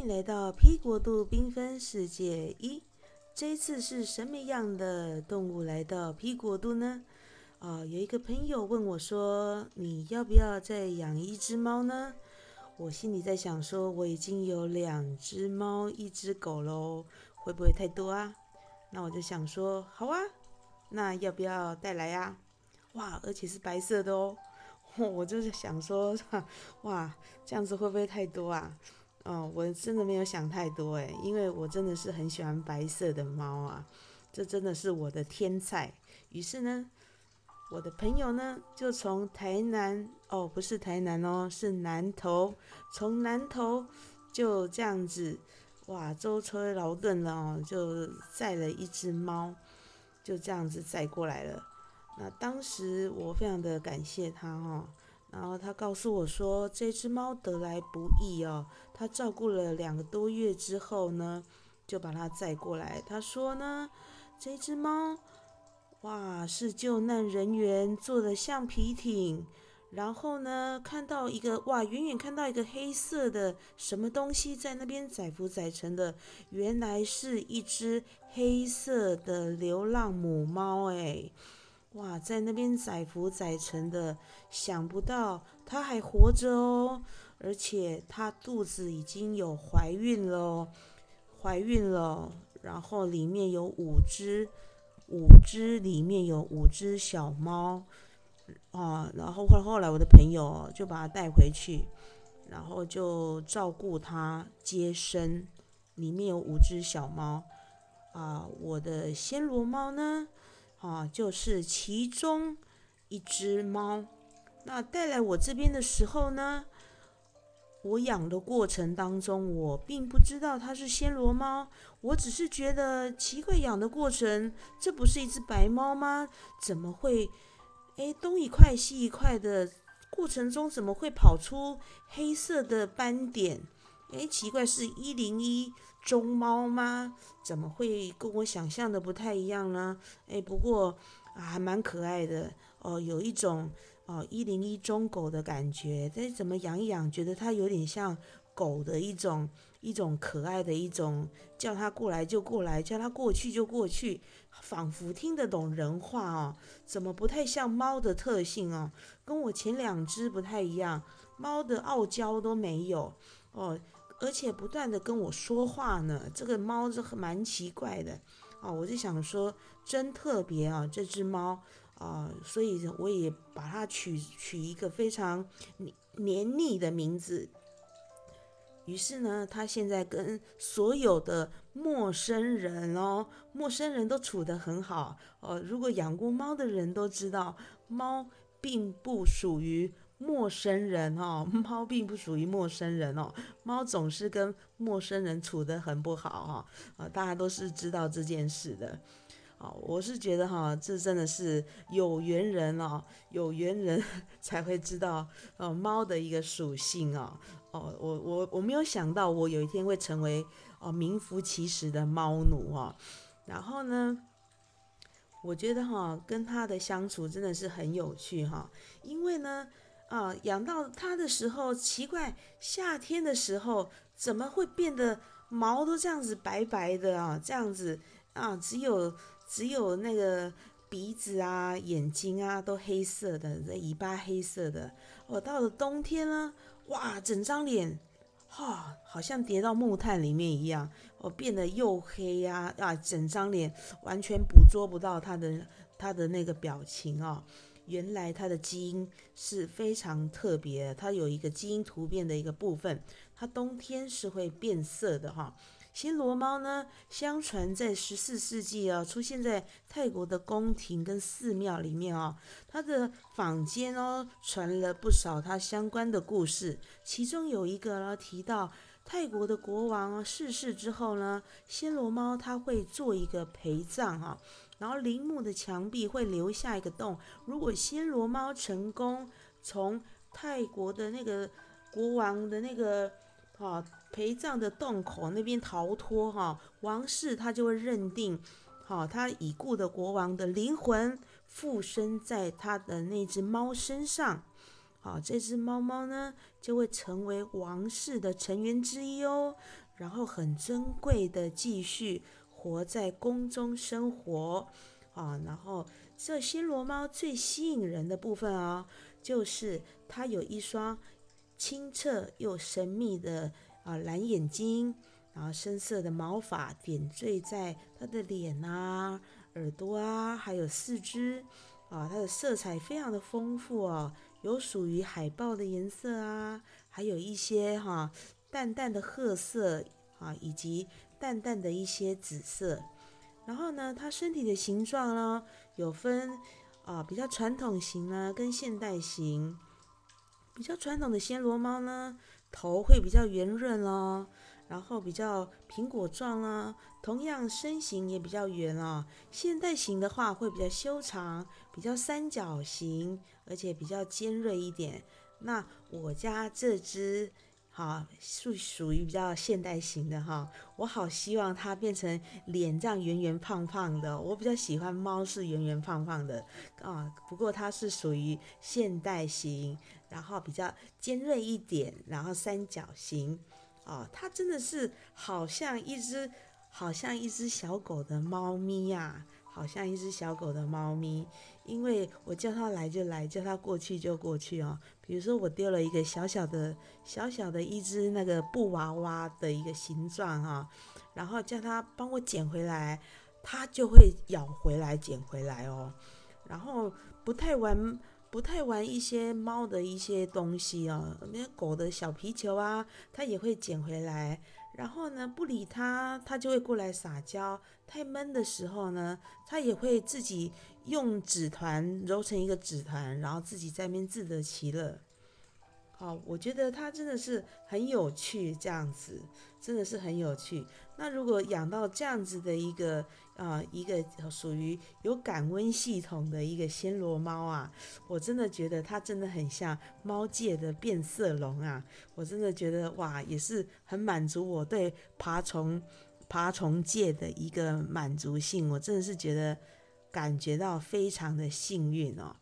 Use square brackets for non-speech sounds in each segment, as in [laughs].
迎来到 P 国度缤纷世界一。这一次是什么样的动物来到 P 国度呢？啊，有一个朋友问我说：“你要不要再养一只猫呢？”我心里在想说，我已经有两只猫，一只狗喽，会不会太多啊？那我就想说，好啊，那要不要带来呀？哇，而且是白色的哦。[laughs] 我就是想说，哇，这样子会不会太多啊？哦，我真的没有想太多诶，因为我真的是很喜欢白色的猫啊，这真的是我的天菜。于是呢，我的朋友呢就从台南哦，不是台南哦，是南投，从南投就这样子，哇，舟车劳顿了哦，就载了一只猫，就这样子载过来了。那当时我非常的感谢他哈。然后他告诉我说，这只猫得来不易哦，他照顾了两个多月之后呢，就把它载过来。他说呢，这只猫，哇，是救难人员做的橡皮艇。然后呢，看到一个哇，远远看到一个黑色的什么东西在那边载浮载沉的，原来是一只黑色的流浪母猫哎。哇，在那边载浮载沉的，想不到它还活着哦，而且它肚子已经有怀孕了，怀孕了，然后里面有五只，五只里面有五只小猫，啊，然后后后来我的朋友就把它带回去，然后就照顾它接生，里面有五只小猫，啊，我的暹罗猫呢？啊，就是其中一只猫。那带来我这边的时候呢，我养的过程当中，我并不知道它是暹罗猫，我只是觉得奇怪，养的过程，这不是一只白猫吗？怎么会，哎，东一块西一块的过程中，怎么会跑出黑色的斑点？哎，奇怪，是一零一。中猫吗？怎么会跟我想象的不太一样呢？哎，不过啊，还蛮可爱的哦，有一种哦一零一中狗的感觉。但怎么养一养，觉得它有点像狗的一种一种可爱的一种，叫它过来就过来，叫它过去就过去，仿佛听得懂人话哦。怎么不太像猫的特性哦？跟我前两只不太一样，猫的傲娇都没有哦。而且不断的跟我说话呢，这个猫是蛮奇怪的啊！我就想说，真特别啊，这只猫啊，所以我也把它取取一个非常黏腻的名字。于是呢，它现在跟所有的陌生人哦，陌生人都处得很好哦。如果养过猫的人都知道，猫并不属于。陌生人哦，[laughs] 猫并不属于陌生人哦，猫总是跟陌生人处得很不好哈，啊，大家都是知道这件事的，啊，我是觉得哈，这真的是有缘人哦，有缘人 [laughs] 才会知道哦，猫的一个属性哦，哦，我我我没有想到我有一天会成为哦名副其实的猫奴哈，然后呢，我觉得哈，跟它的相处真的是很有趣哈，因为呢。啊，养到它的时候，奇怪，夏天的时候怎么会变得毛都这样子白白的啊？这样子啊，只有只有那个鼻子啊、眼睛啊都黑色的，尾巴黑色的。我到了冬天呢，哇，整张脸，哈，好像跌到木炭里面一样，我变得又黑呀啊，整张脸完全捕捉不到它的它的那个表情啊。原来它的基因是非常特别，它有一个基因突变的一个部分，它冬天是会变色的哈。暹罗猫呢，相传在十四世纪啊，出现在泰国的宫廷跟寺庙里面啊，它的坊间哦传了不少它相关的故事，其中有一个呢提到泰国的国王逝世之后呢，暹罗猫它会做一个陪葬哈。然后陵墓的墙壁会留下一个洞，如果暹罗猫成功从泰国的那个国王的那个啊陪葬的洞口那边逃脱哈，王室他就会认定，好他已故的国王的灵魂附身在他的那只猫身上，啊，这只猫猫呢就会成为王室的成员之一哦，然后很珍贵的继续活在宫中生活啊。然后这暹罗猫最吸引人的部分啊，就是它有一双清澈又神秘的啊蓝眼睛。然后深色的毛发点缀在它的脸啊、耳朵啊，还有四肢啊，它的色彩非常的丰富哦，有属于海豹的颜色啊，还有一些哈淡淡的褐色啊，以及淡淡的一些紫色。然后呢，它身体的形状呢，有分啊比较传统型呢，跟现代型。比较传统的暹罗猫呢，头会比较圆润哦。然后比较苹果状啦，同样身形也比较圆哦。现代型的话会比较修长，比较三角形，而且比较尖锐一点。那我家这只，哈，属属于比较现代型的哈。我好希望它变成脸这样圆圆胖胖的。我比较喜欢猫是圆圆胖胖的啊。不过它是属于现代型，然后比较尖锐一点，然后三角形。哦，它真的是好像一只，好像一只小狗的猫咪呀，好像一只小狗的猫咪。因为我叫它来就来，叫它过去就过去哦。比如说我丢了一个小小的、小小的一只那个布娃娃的一个形状哈，然后叫它帮我捡回来，它就会咬回来捡回来哦。然后不太玩。不太玩一些猫的一些东西哦，那狗的小皮球啊，它也会捡回来。然后呢，不理他，他就会过来撒娇。太闷的时候呢，他也会自己用纸团揉成一个纸团，然后自己在那边自得其乐。好，我觉得它真的是很有趣，这样子真的是很有趣。那如果养到这样子的一个啊，一个属于有感温系统的一个暹罗猫啊，我真的觉得它真的很像猫界的变色龙啊！我真的觉得哇，也是很满足我对爬虫爬虫界的一个满足性。我真的是觉得感觉到非常的幸运哦。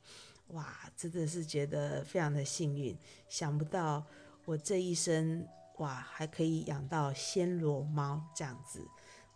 哇，真的是觉得非常的幸运，想不到我这一生哇还可以养到暹罗猫这样子，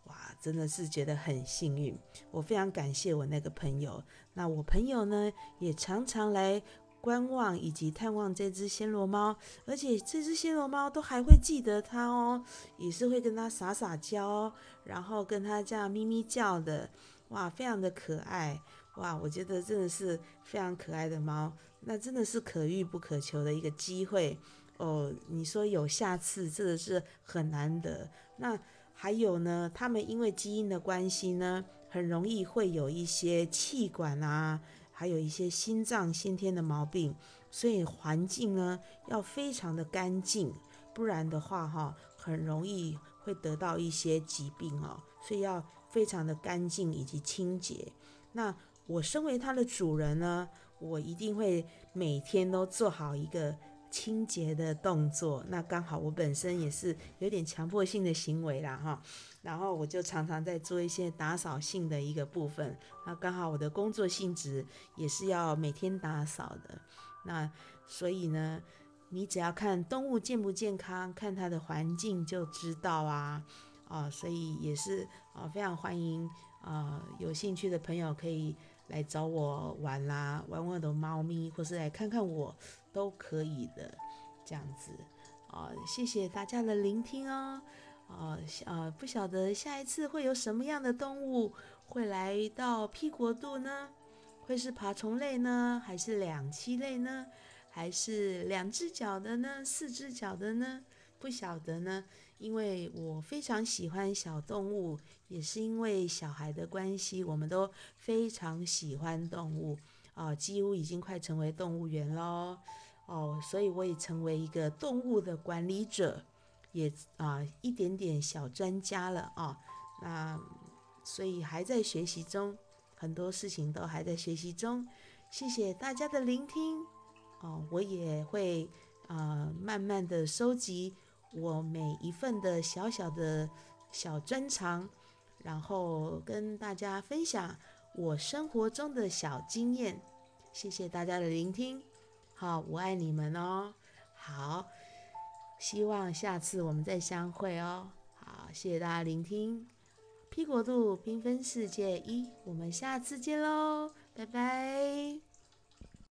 哇，真的是觉得很幸运。我非常感谢我那个朋友，那我朋友呢也常常来观望以及探望这只暹罗猫，而且这只暹罗猫都还会记得它哦，也是会跟它撒撒娇，然后跟它这样咪咪叫的，哇，非常的可爱。哇，我觉得真的是非常可爱的猫，那真的是可遇不可求的一个机会哦。你说有下次，真的是很难得。那还有呢，它们因为基因的关系呢，很容易会有一些气管啊，还有一些心脏先天的毛病，所以环境呢要非常的干净，不然的话哈，很容易会得到一些疾病哦。所以要非常的干净以及清洁。那我身为它的主人呢，我一定会每天都做好一个清洁的动作。那刚好我本身也是有点强迫性的行为啦，哈。然后我就常常在做一些打扫性的一个部分。那刚好我的工作性质也是要每天打扫的。那所以呢，你只要看动物健不健康，看它的环境就知道啊，啊，所以也是啊，非常欢迎啊，有兴趣的朋友可以。来找我玩啦，玩我的猫咪，或是来看看我，都可以的，这样子。啊，谢谢大家的聆听哦，啊啊，不晓得下一次会有什么样的动物会来到 P 国度呢？会是爬虫类呢，还是两栖类呢，还是两只脚的呢，四只脚的呢？不晓得呢。因为我非常喜欢小动物，也是因为小孩的关系，我们都非常喜欢动物啊，几乎已经快成为动物园喽哦，所以我也成为一个动物的管理者，也啊一点点小专家了啊，那所以还在学习中，很多事情都还在学习中。谢谢大家的聆听哦，我也会啊慢慢的收集。我每一份的小小的小专长，然后跟大家分享我生活中的小经验。谢谢大家的聆听。好，我爱你们哦。好，希望下次我们再相会哦。好，谢谢大家聆听。P 国度缤纷世界一，我们下次见喽，拜拜。